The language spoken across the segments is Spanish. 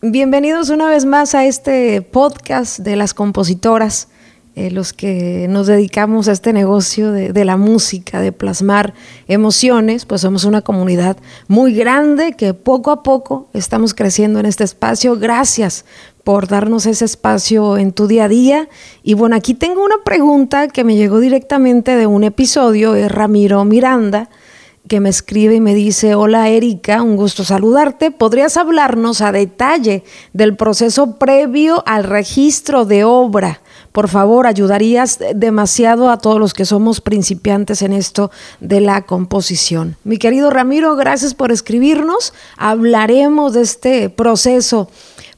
Bienvenidos una vez más a este podcast de las compositoras, eh, los que nos dedicamos a este negocio de, de, la música, de plasmar emociones, pues somos una comunidad muy grande que poco a poco estamos creciendo en este espacio. Gracias por darnos ese espacio en tu día a día. Y bueno, aquí tengo una pregunta que me llegó directamente de un episodio, es Ramiro Miranda que me escribe y me dice, hola Erika, un gusto saludarte. ¿Podrías hablarnos a detalle del proceso previo al registro de obra? Por favor, ayudarías demasiado a todos los que somos principiantes en esto de la composición. Mi querido Ramiro, gracias por escribirnos. Hablaremos de este proceso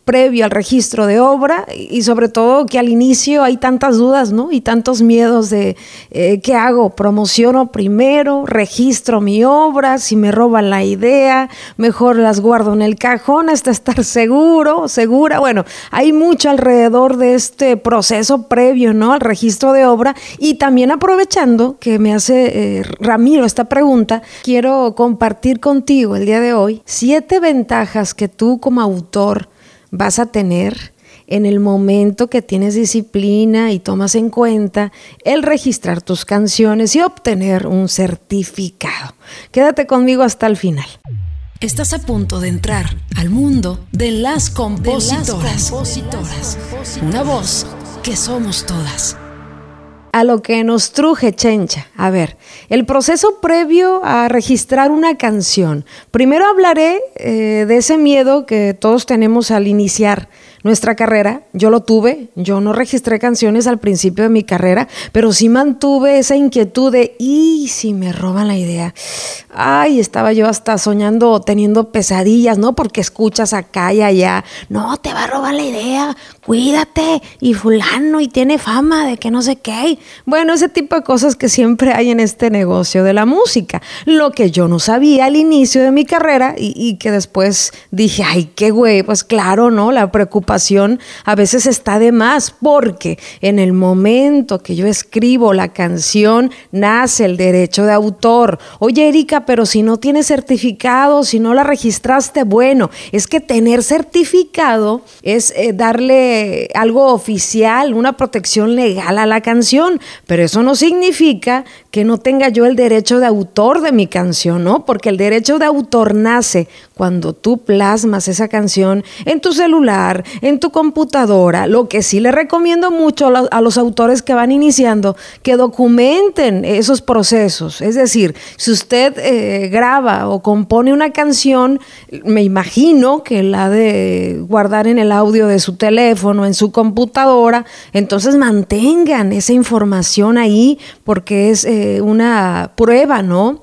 previo al registro de obra y sobre todo que al inicio hay tantas dudas, ¿no? Y tantos miedos de eh, ¿qué hago? ¿Promociono primero? ¿Registro mi obra? Si me roban la idea, mejor las guardo en el cajón hasta estar seguro, segura. Bueno, hay mucho alrededor de este proceso previo, ¿no? Al registro de obra y también aprovechando que me hace eh, Ramiro esta pregunta, quiero compartir contigo el día de hoy siete ventajas que tú como autor vas a tener en el momento que tienes disciplina y tomas en cuenta el registrar tus canciones y obtener un certificado. Quédate conmigo hasta el final. Estás a punto de entrar al mundo de las compositoras. Una voz que somos todas a lo que nos truje Chencha. A ver, el proceso previo a registrar una canción. Primero hablaré eh, de ese miedo que todos tenemos al iniciar nuestra carrera. Yo lo tuve, yo no registré canciones al principio de mi carrera, pero sí mantuve esa inquietud de, ¿y si me roban la idea? Ay, estaba yo hasta soñando, teniendo pesadillas, ¿no? Porque escuchas acá y allá, no, te va a robar la idea, cuídate, y fulano, y tiene fama de que no sé qué. Bueno, ese tipo de cosas que siempre hay en este negocio de la música. Lo que yo no sabía al inicio de mi carrera y, y que después dije, ay, qué güey, pues claro, ¿no? La preocupación a veces está de más porque en el momento que yo escribo la canción nace el derecho de autor. Oye Erika, pero si no tienes certificado, si no la registraste, bueno, es que tener certificado es eh, darle algo oficial, una protección legal a la canción, pero eso no significa que no tenga yo el derecho de autor de mi canción, ¿no? Porque el derecho de autor nace cuando tú plasmas esa canción en tu celular, en tu computadora. Lo que sí le recomiendo mucho a los autores que van iniciando, que documenten esos procesos. Es decir, si usted eh, graba o compone una canción, me imagino que la de guardar en el audio de su teléfono, en su computadora, entonces mantengan esa información ahí porque es eh, una prueba, ¿no?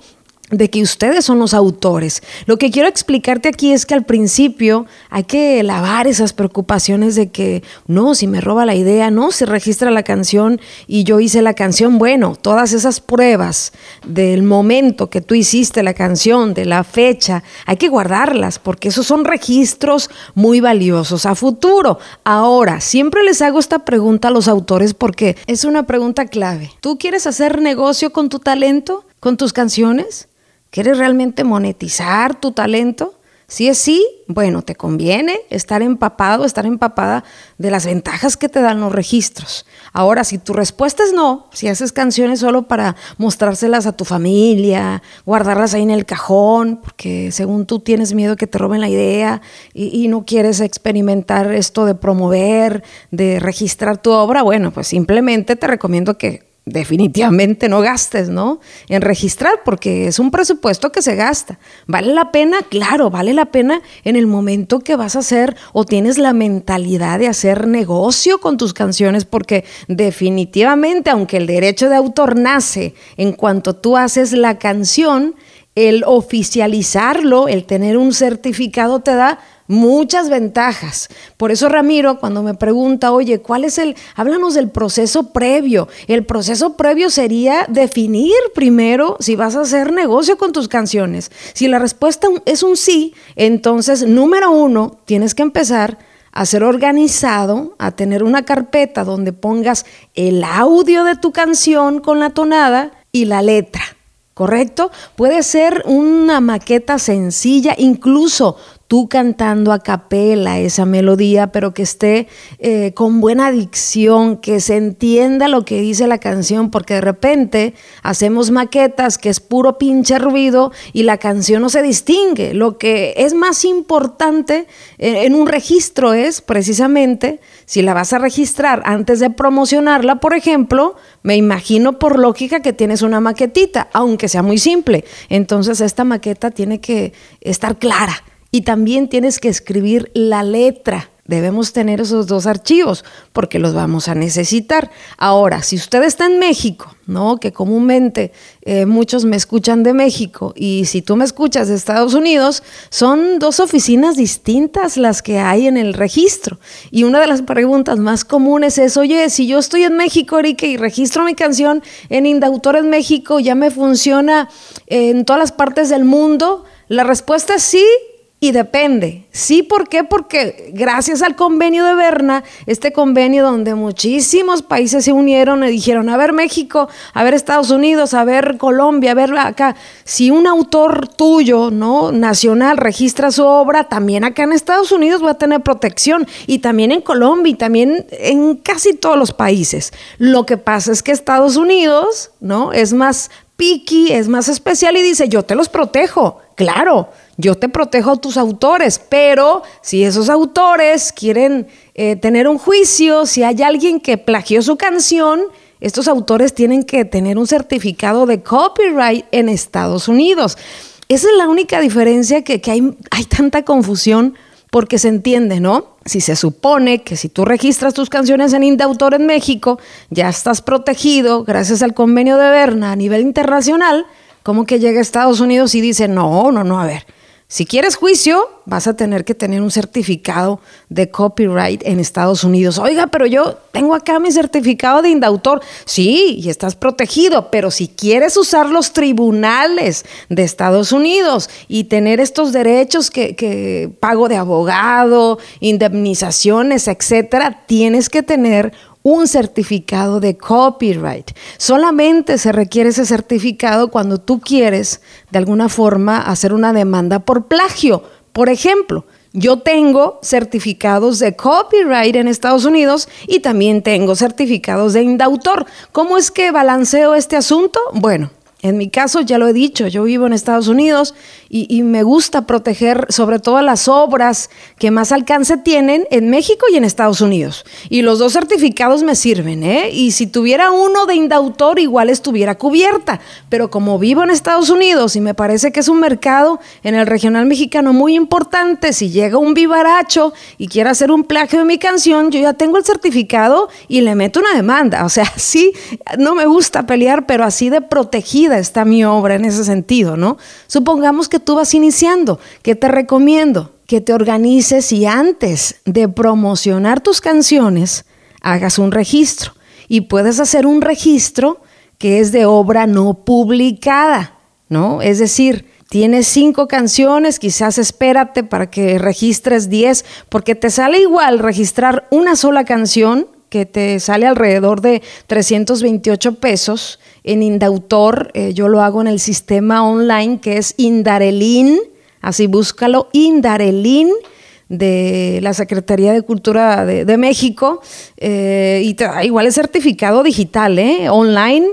De que ustedes son los autores. Lo que quiero explicarte aquí es que al principio hay que lavar esas preocupaciones de que no, si me roba la idea, no, se registra la canción y yo hice la canción, bueno, todas esas pruebas del momento que tú hiciste la canción, de la fecha, hay que guardarlas porque esos son registros muy valiosos a futuro. Ahora, siempre les hago esta pregunta a los autores porque es una pregunta clave. ¿Tú quieres hacer negocio con tu talento, con tus canciones? ¿Quieres realmente monetizar tu talento? Si es sí, bueno, te conviene estar empapado, estar empapada de las ventajas que te dan los registros. Ahora, si tu respuesta es no, si haces canciones solo para mostrárselas a tu familia, guardarlas ahí en el cajón, porque según tú tienes miedo que te roben la idea y, y no quieres experimentar esto de promover, de registrar tu obra, bueno, pues simplemente te recomiendo que definitivamente no gastes, ¿no? En registrar, porque es un presupuesto que se gasta. ¿Vale la pena? Claro, vale la pena en el momento que vas a hacer o tienes la mentalidad de hacer negocio con tus canciones, porque definitivamente, aunque el derecho de autor nace en cuanto tú haces la canción, el oficializarlo, el tener un certificado te da muchas ventajas. Por eso Ramiro, cuando me pregunta, oye, ¿cuál es el, háblanos del proceso previo? El proceso previo sería definir primero si vas a hacer negocio con tus canciones. Si la respuesta es un sí, entonces, número uno, tienes que empezar a ser organizado, a tener una carpeta donde pongas el audio de tu canción con la tonada y la letra. ¿correcto? Puede ser una maqueta sencilla, incluso tú cantando a capela esa melodía, pero que esté eh, con buena dicción, que se entienda lo que dice la canción, porque de repente hacemos maquetas que es puro pinche ruido y la canción no se distingue. Lo que es más importante eh, en un registro es precisamente si la vas a registrar antes de promocionarla, por ejemplo, me imagino por lógica que tienes una maquetita, aunque sea muy simple. Entonces esta maqueta tiene que estar clara y también tienes que escribir la letra. Debemos tener esos dos archivos porque los vamos a necesitar. Ahora, si usted está en México, ¿no? Que comúnmente eh, muchos me escuchan de México y si tú me escuchas de Estados Unidos, son dos oficinas distintas las que hay en el registro. Y una de las preguntas más comunes es, oye, si yo estoy en México, Erika, y registro mi canción en Indautor en México, ¿ya me funciona en todas las partes del mundo? La respuesta es sí, y depende. Sí, ¿por qué? Porque gracias al convenio de Berna, este convenio donde muchísimos países se unieron y dijeron, a ver México, a ver Estados Unidos, a ver Colombia, a ver acá, si un autor tuyo, ¿no? Nacional registra su obra, también acá en Estados Unidos va a tener protección y también en Colombia y también en casi todos los países. Lo que pasa es que Estados Unidos, ¿no? Es más picky, es más especial y dice, yo te los protejo, claro yo te protejo a tus autores, pero si esos autores quieren eh, tener un juicio, si hay alguien que plagió su canción, estos autores tienen que tener un certificado de copyright en Estados Unidos. Esa es la única diferencia que, hay, hay tanta confusión porque se entiende, ¿no? Si se supone que si tú registras tus canciones en Indautor en México, ya estás protegido gracias al convenio de Berna a nivel internacional, ¿cómo que llega a Estados Unidos y dice, no, no, no, a ver, si quieres juicio, vas a tener que tener un certificado de copyright en Estados Unidos. Oiga, pero yo tengo acá mi certificado de indautor. Sí, y estás protegido, pero si quieres usar los tribunales de Estados Unidos y tener estos derechos que, pago de abogado, indemnizaciones, etcétera, tienes que tener un certificado de copyright. Solamente se requiere ese certificado cuando tú quieres, de alguna forma, hacer una demanda por plagio. Por ejemplo, yo tengo certificados de copyright en Estados Unidos y también tengo certificados de indautor. ¿Cómo es que balanceo este asunto? Bueno, en mi caso, ya lo he dicho, yo vivo en Estados Unidos y, me gusta proteger sobre todo las obras que más alcance tienen en México y en Estados Unidos. Y los dos certificados me sirven, ¿eh? Y si tuviera uno de indautor, igual estuviera cubierta. Pero como vivo en Estados Unidos y me parece que es un mercado en el regional mexicano muy importante, si llega un vivaracho y quiere hacer un plagio de mi canción, yo ya tengo el certificado y le meto una demanda. O sea, sí, no me gusta pelear, pero así de está mi obra en ese sentido, ¿no? Supongamos que tú vas iniciando, ¿qué te recomiendo? Que te organices y antes de promocionar tus canciones, hagas un registro. Y puedes hacer un registro que es de obra no publicada, ¿no? Es decir, tienes cinco canciones, quizás espérate para que registres diez, porque te sale igual registrar una sola canción que te sale alrededor de 328 pesos en Indautor, eh, yo lo hago en el sistema online que es Indarelin, así búscalo, Indarelin de la Secretaría de Cultura de, México eh, y igual es certificado digital, ¿eh? online,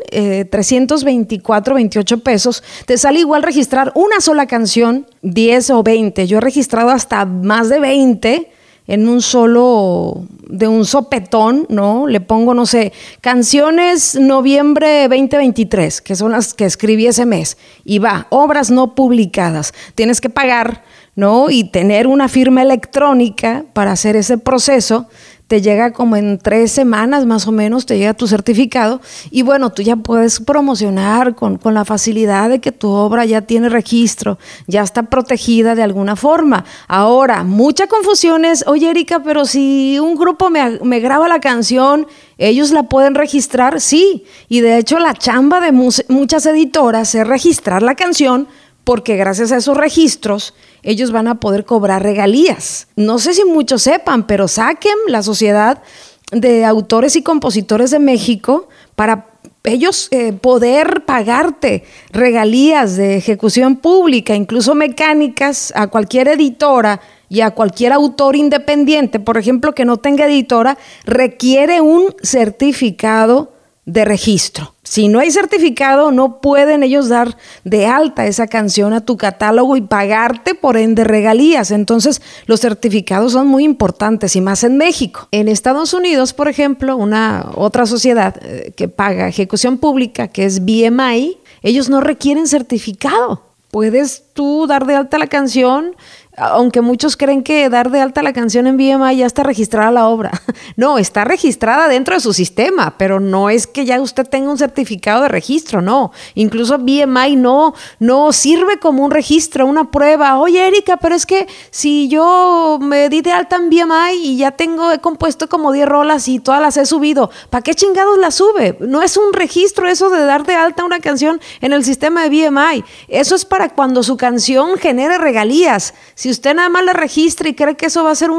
324, 28 pesos. Te sale igual registrar una sola canción, 10 o 20. Yo he registrado hasta más de 20 en un solo, de un sopetón, ¿no? Le pongo, no sé, canciones noviembre 2023, que son las que escribí ese mes, y va, obras no publicadas. Tienes que pagar, ¿no? Y tener una firma electrónica para hacer ese proceso te llega como en tres semanas más o menos, te llega tu certificado y bueno, tú ya puedes promocionar con, la facilidad de que tu obra ya tiene registro, ya está protegida de alguna forma. Ahora, mucha confusión es, oye Erika, pero si un grupo me, me graba la canción, ellos la pueden registrar, sí, y de hecho la chamba de muchas editoras es registrar la canción porque gracias a esos registros ellos van a poder cobrar regalías. No sé si muchos sepan, pero saquen la Sociedad de Autores y Compositores de México para ellos eh, poder pagarte regalías de ejecución pública, incluso mecánicas, a cualquier editora y a cualquier autor independiente, por ejemplo, que no tenga editora, requiere un certificado de registro. Si no hay certificado, no pueden ellos dar de alta esa canción a tu catálogo y pagarte por ende regalías. Entonces, los certificados son muy importantes y más en México. En Estados Unidos, por ejemplo, una otra sociedad eh, que paga ejecución pública, que es BMI, ellos no requieren certificado. Puedes tú dar de alta la canción aunque muchos creen que dar de alta la canción en BMI ya está registrada la obra. No, está registrada dentro de su sistema, pero no es que ya usted tenga un certificado de registro, no. Incluso BMI no, no sirve como un registro, una prueba. Oye, Erika, pero es que si yo me di de alta en BMI y ya tengo, he compuesto como 10 rolas y todas las he subido, ¿para qué chingados las sube? No es un registro eso de dar de alta una canción en el sistema de BMI. Eso es para cuando su canción genere regalías. Si usted nada más la registra y cree que eso va a ser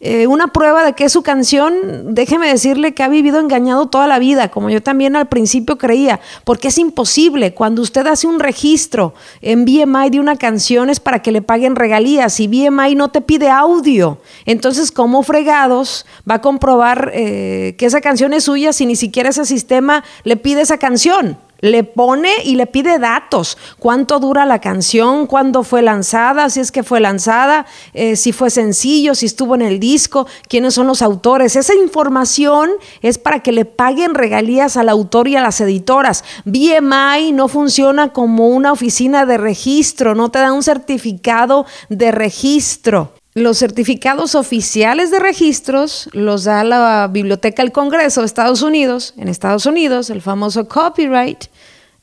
eh, una prueba de que es su canción, déjeme decirle que ha vivido engañado toda la vida, como yo también al principio creía, porque es imposible. Cuando usted hace un registro en BMI de una canción es para que le paguen regalías y BMI no te pide audio. Entonces, ¿cómo fregados va a comprobar eh, que esa canción es suya si ni siquiera ese sistema le pide esa canción? Le pone y le pide datos, cuánto dura la canción, cuándo fue lanzada, si es que fue lanzada, eh, si fue sencillo, si estuvo en el disco, quiénes son los autores. Esa información es para que le paguen regalías al autor y a las editoras. BMI no funciona como una oficina de registro, no te da un certificado de registro. Los certificados oficiales de registros los da la Biblioteca del Congreso de Estados Unidos, en Estados Unidos, el famoso copyright,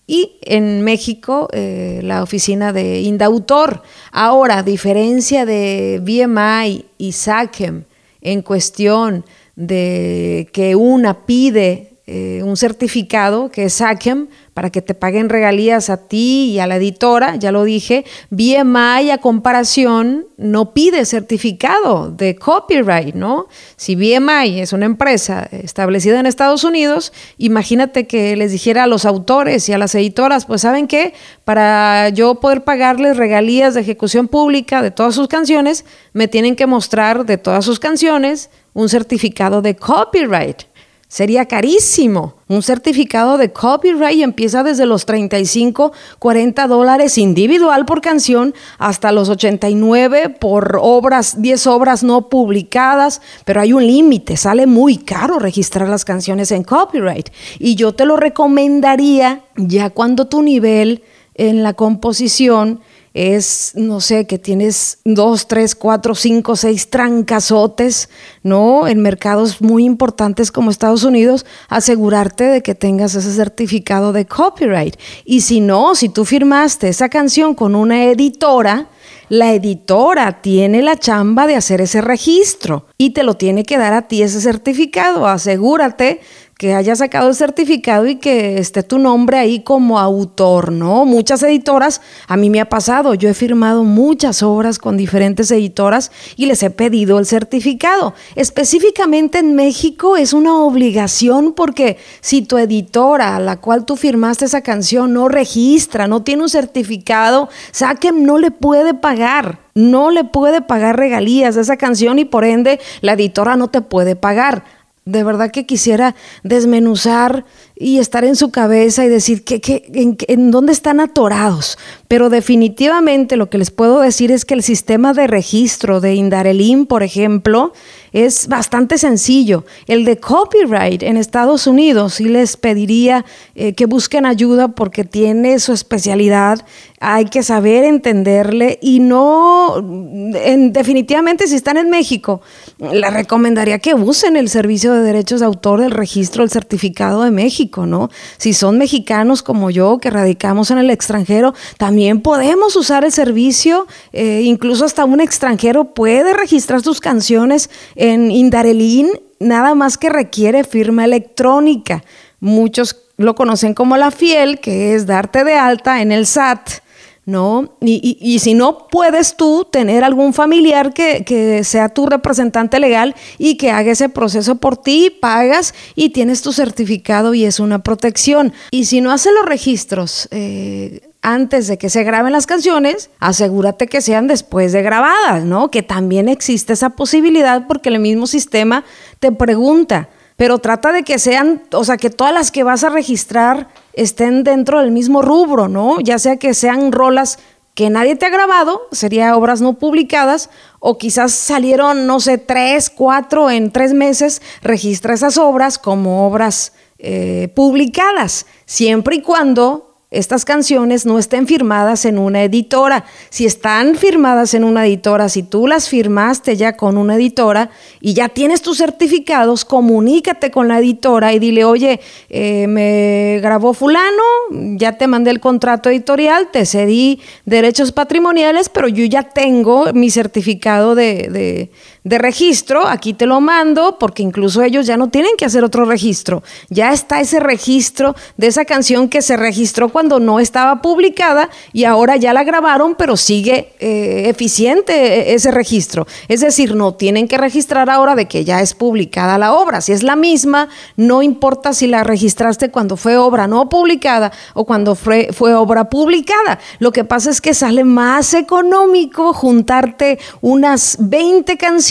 y en México eh, la oficina de Indautor. Ahora, a diferencia de BMI y SACEM en cuestión de que una pide eh, un certificado que es SACEM para que te paguen regalías a ti y a la editora, ya lo dije, BMI a comparación no pide certificado de copyright, ¿no? Si BMI es una empresa establecida en Estados Unidos, imagínate que les dijera a los autores y a las editoras, pues saben qué, para yo poder pagarles regalías de ejecución pública de todas sus canciones, me tienen que mostrar de todas sus canciones un certificado de copyright. Sería carísimo. Un certificado de copyright empieza desde los 35, 40 dólares individual por canción hasta los 89 por obras, 10 obras no publicadas, pero hay un límite, sale muy caro registrar las canciones en copyright. Y yo te lo recomendaría ya cuando tu nivel en la composición es, no sé, que tienes dos, tres, cuatro, cinco, seis trancazotes, ¿no? En mercados muy importantes como Estados Unidos, asegurarte de que tengas ese certificado de copyright. Y si no, si tú firmaste esa canción con una editora, la editora tiene la chamba de hacer ese registro y te lo tiene que dar a ti ese certificado. Asegúrate que haya sacado el certificado y que esté tu nombre ahí como autor, ¿no? Muchas editoras, a mí me ha pasado, yo he firmado muchas obras con diferentes editoras y les he pedido el certificado. Específicamente en México es una obligación porque si tu editora a la cual tú firmaste esa canción no registra, no tiene un certificado, Saquem no le puede pagar no le puede pagar regalías de esa canción y por ende la editora no te puede pagar. De verdad que quisiera desmenuzar y estar en su cabeza y decir que, en, en, dónde están atorados. Pero definitivamente lo que les puedo decir es que el sistema de registro de Indarelim, por ejemplo, es bastante sencillo. El de copyright en Estados Unidos sí les pediría eh, que busquen ayuda porque tiene su especialidad. Hay que saber entenderle y no, en, definitivamente si están en México, les recomendaría que usen el servicio de derechos de autor del registro del certificado de México, ¿no? Si son mexicanos como yo que radicamos en el extranjero, también podemos usar el servicio, eh, incluso hasta un extranjero puede registrar sus canciones en Indarelín nada más que requiere firma electrónica. Muchos lo conocen como la fiel, que es darte de alta en el SAT ¿no? Y, si no, puedes tú tener algún familiar que, que, sea tu representante legal y que haga ese proceso por ti, pagas y tienes tu certificado y es una protección. Y si no hace los registros, eh, antes de que se graben las canciones, asegúrate que sean después de grabadas, ¿no? Que también existe esa posibilidad porque el mismo sistema te pregunta, pero trata de que sean, o sea, que todas las que vas a registrar estén dentro del mismo rubro, ¿no? Ya sea que sean rolas que nadie te ha grabado, sería obras no publicadas, o quizás salieron, no sé, tres, cuatro en tres meses, registra esas obras como obras eh, publicadas, siempre y cuando estas canciones no estén firmadas en una editora. Si están firmadas en una editora, si tú las firmaste ya con una editora y ya tienes tus certificados, comunícate con la editora y dile, oye, eh, me grabó fulano, ya te mandé el contrato editorial, te cedí derechos patrimoniales, pero yo ya tengo mi certificado de, de registro, aquí te lo mando, porque incluso ellos ya no tienen que hacer otro registro. Ya está ese registro de esa canción que se registró cuando no estaba publicada y ahora ya la grabaron, pero sigue eh, eficiente ese registro. Es decir, no tienen que registrar ahora de que ya es publicada la obra. Si es la misma, no importa si la registraste cuando fue obra no publicada o cuando fue, fue obra publicada. Lo que pasa es que sale más económico juntarte unas 20 canciones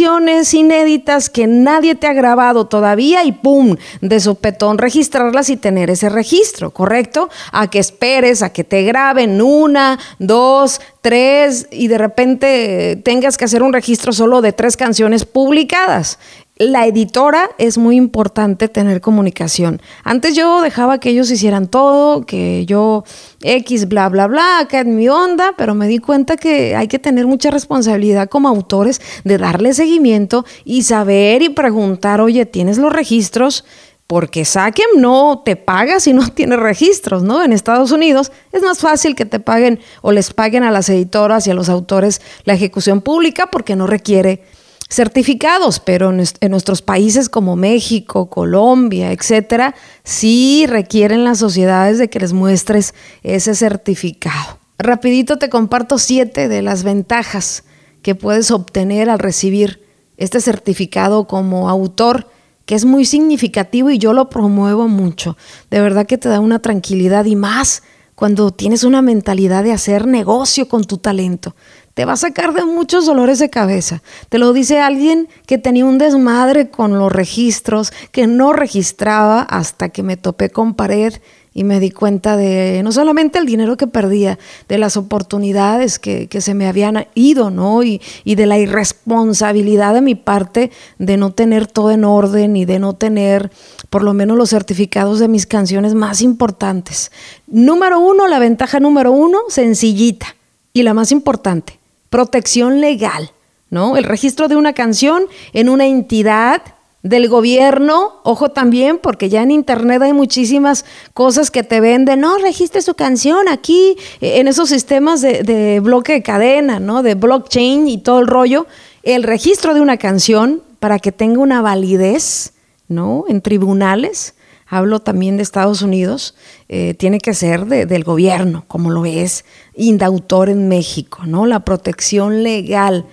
inéditas que nadie te ha grabado todavía y ¡pum! de sopetón registrarlas y tener ese registro, ¿correcto? A que esperes, a que te graben una, dos, tres y de repente tengas que hacer un registro solo de tres canciones publicadas la editora es muy importante tener comunicación. Antes yo dejaba que ellos hicieran todo, que yo X, bla, bla, bla, acá en mi onda, pero me di cuenta que hay que tener mucha responsabilidad como autores de darle seguimiento y saber y preguntar, oye, ¿tienes los registros? Porque Saquem no te paga si no tienes registros, ¿no? En Estados Unidos es más fácil que te paguen o les paguen a las editoras y a los autores la ejecución pública porque no requiere certificados, pero en, nuestros países como México, Colombia, etcétera, sí requieren las sociedades de que les muestres ese certificado. Rapidito te comparto siete de las ventajas que puedes obtener al recibir este certificado como autor, que es muy significativo y yo lo promuevo mucho. De verdad que te da una tranquilidad y más cuando tienes una mentalidad de hacer negocio con tu talento te va a sacar de muchos dolores de cabeza. Te lo dice alguien que tenía un desmadre con los registros, que no registraba hasta que me topé con pared y me di cuenta de no solamente el dinero que perdía, de las oportunidades que, se me habían ido, ¿no? Y, y, de la irresponsabilidad de mi parte de no tener todo en orden y de no tener por lo menos los certificados de mis canciones más importantes. Número uno, la ventaja número uno, sencillita y la más importante protección legal, ¿no? El registro de una canción en una entidad del gobierno, ojo también, porque ya en internet hay muchísimas cosas que te venden, no, registre su canción aquí, en esos sistemas de, de bloque de cadena, ¿no? De blockchain y todo el rollo, el registro de una canción para que tenga una validez, ¿no? En tribunales, hablo también de Estados Unidos, eh, tiene que ser del gobierno, como lo es Indautor en México, ¿no? La protección legal.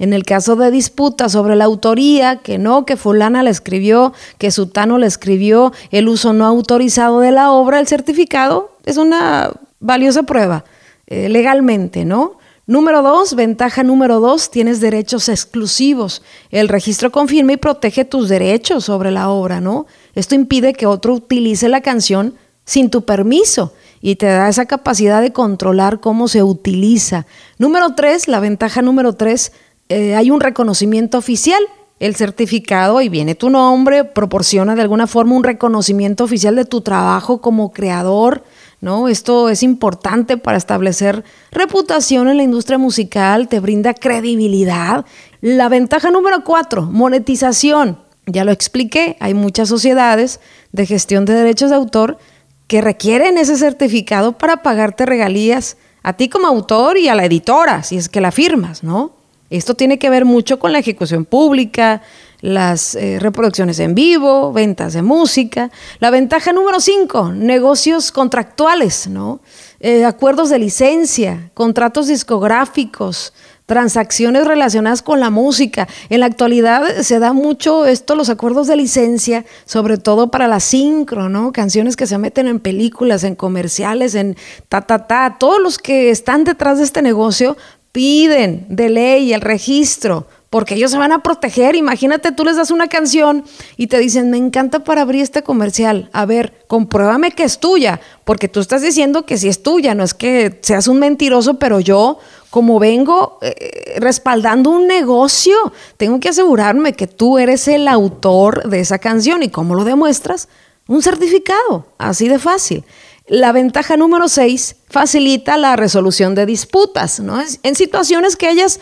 En el caso de disputa sobre la autoría, que no, que fulana la escribió, que sutano la escribió, el uso no autorizado de la obra, el certificado es una valiosa prueba eh, legalmente, ¿no? Número dos, ventaja número dos, tienes derechos exclusivos. El registro confirma y protege tus derechos sobre la obra, ¿no? Esto impide que otro utilice la canción sin tu permiso y te da esa capacidad de controlar cómo se utiliza. Número tres, la ventaja número tres, eh, hay un reconocimiento oficial. El certificado, y viene tu nombre, proporciona de alguna forma un reconocimiento oficial de tu trabajo como creador, ¿no? Esto es importante para establecer reputación en la industria musical, te brinda credibilidad. La ventaja número cuatro, monetización. Ya lo expliqué, hay muchas sociedades de gestión de derechos de autor que requieren ese certificado para pagarte regalías a ti como autor y a la editora, si es que la firmas, ¿no? Esto tiene que ver mucho con la ejecución pública, las eh, reproducciones en vivo, ventas de música. La ventaja número cinco, negocios contractuales, ¿no? Eh, acuerdos de licencia, contratos discográficos, transacciones relacionadas con la música. En la actualidad se da mucho esto, los acuerdos de licencia, sobre todo para la sincro, ¿no? Canciones que se meten en películas, en comerciales, en ta, ta, ta. Todos los que están detrás de este negocio piden de ley el registro porque ellos se van a proteger. Imagínate, tú les das una canción y te dicen, me encanta para abrir este comercial. A ver, compruébame que es tuya, porque tú estás diciendo que sí es tuya, no es que seas un mentiroso, pero yo, como vengo eh, respaldando un negocio, tengo que asegurarme que tú eres el autor de esa canción. ¿Y cómo lo demuestras? Un certificado, así de fácil. La ventaja número seis facilita la resolución de disputas, ¿no? En situaciones que hayas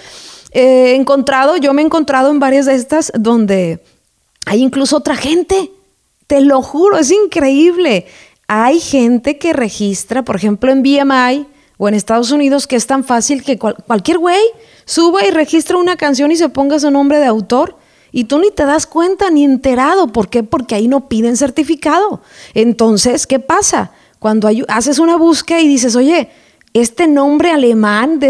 he encontrado, yo me he encontrado en varias de estas donde hay incluso otra gente. Te lo juro, es increíble. Hay gente que registra, por ejemplo, en BMI o en Estados Unidos, que es tan fácil que cualquier güey suba y registra una canción y se ponga su nombre de autor. Y tú ni te das cuenta ni enterado. ¿Por qué? Porque ahí no piden certificado. Entonces, ¿qué pasa? Cuando haces una búsqueda y dices, oye, este nombre alemán,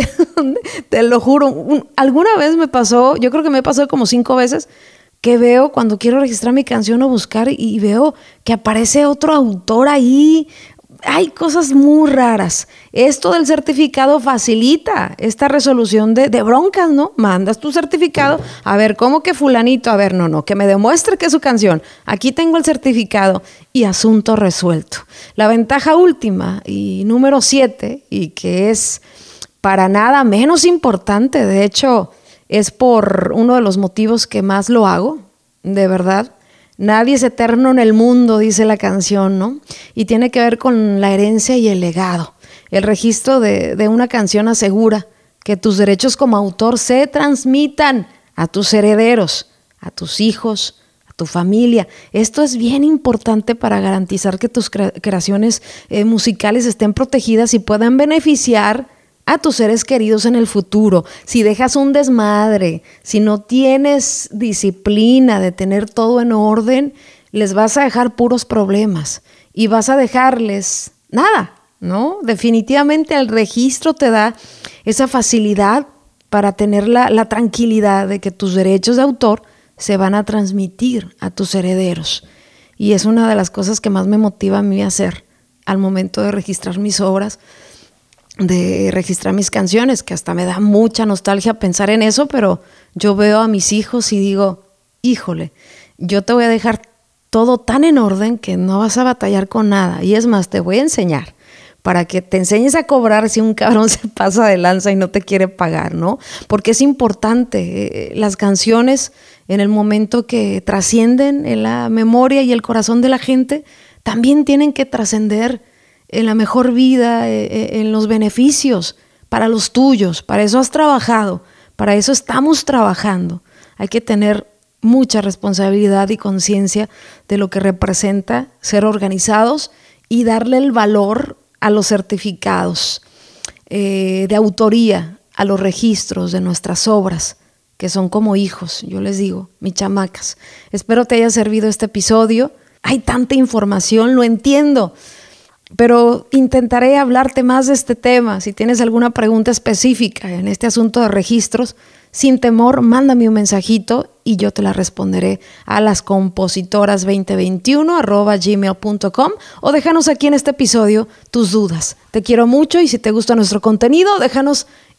te lo juro, alguna vez me pasó, yo creo que me pasó como cinco veces, que veo cuando quiero registrar mi canción o buscar y veo que aparece otro autor ahí hay cosas muy raras. Esto del certificado facilita esta resolución de, broncas, ¿no? Mandas tu certificado, a ver, ¿cómo que fulanito? A ver, no, no, que me demuestre que es su canción. Aquí tengo el certificado y asunto resuelto. La ventaja última y número siete, y que es para nada menos importante, de hecho, es por uno de los motivos que más lo hago, de verdad Nadie es eterno en el mundo, dice la canción, ¿no? Y tiene que ver con la herencia y el legado. El registro de, una canción asegura que tus derechos como autor se transmitan a tus herederos, a tus hijos, a tu familia. Esto es bien importante para garantizar que tus creaciones eh, musicales estén protegidas y puedan beneficiar a tus seres queridos en el futuro, si dejas un desmadre, si no tienes disciplina de tener todo en orden, les vas a dejar puros problemas y vas a dejarles nada, ¿no? Definitivamente el registro te da esa facilidad para tener la, la tranquilidad de que tus derechos de autor se van a transmitir a tus herederos. Y es una de las cosas que más me motiva a mí hacer al momento de registrar mis obras de registrar mis canciones, que hasta me da mucha nostalgia pensar en eso, pero yo veo a mis hijos y digo, híjole, yo te voy a dejar todo tan en orden que no vas a batallar con nada. Y es más, te voy a enseñar para que te enseñes a cobrar si un cabrón se pasa de lanza y no te quiere pagar, ¿no? Porque es importante, eh, las canciones en el momento que trascienden en la memoria y el corazón de la gente, también tienen que trascender en la mejor vida, eh, eh, en los beneficios para los tuyos. Para eso has trabajado, para eso estamos trabajando. Hay que tener mucha responsabilidad y conciencia de lo que representa ser organizados y darle el valor a los certificados eh, de autoría, a los registros de nuestras obras, que son como hijos, yo les digo, mis chamacas. Espero te haya servido este episodio. Hay tanta información, lo entiendo pero intentaré hablarte más de este tema. Si tienes alguna pregunta específica en este asunto de registros, sin temor, mándame un mensajito y yo te la responderé a las compositoras 2021 gmail.com o déjanos aquí en este episodio tus dudas. Te quiero mucho y si te gusta nuestro contenido, déjanos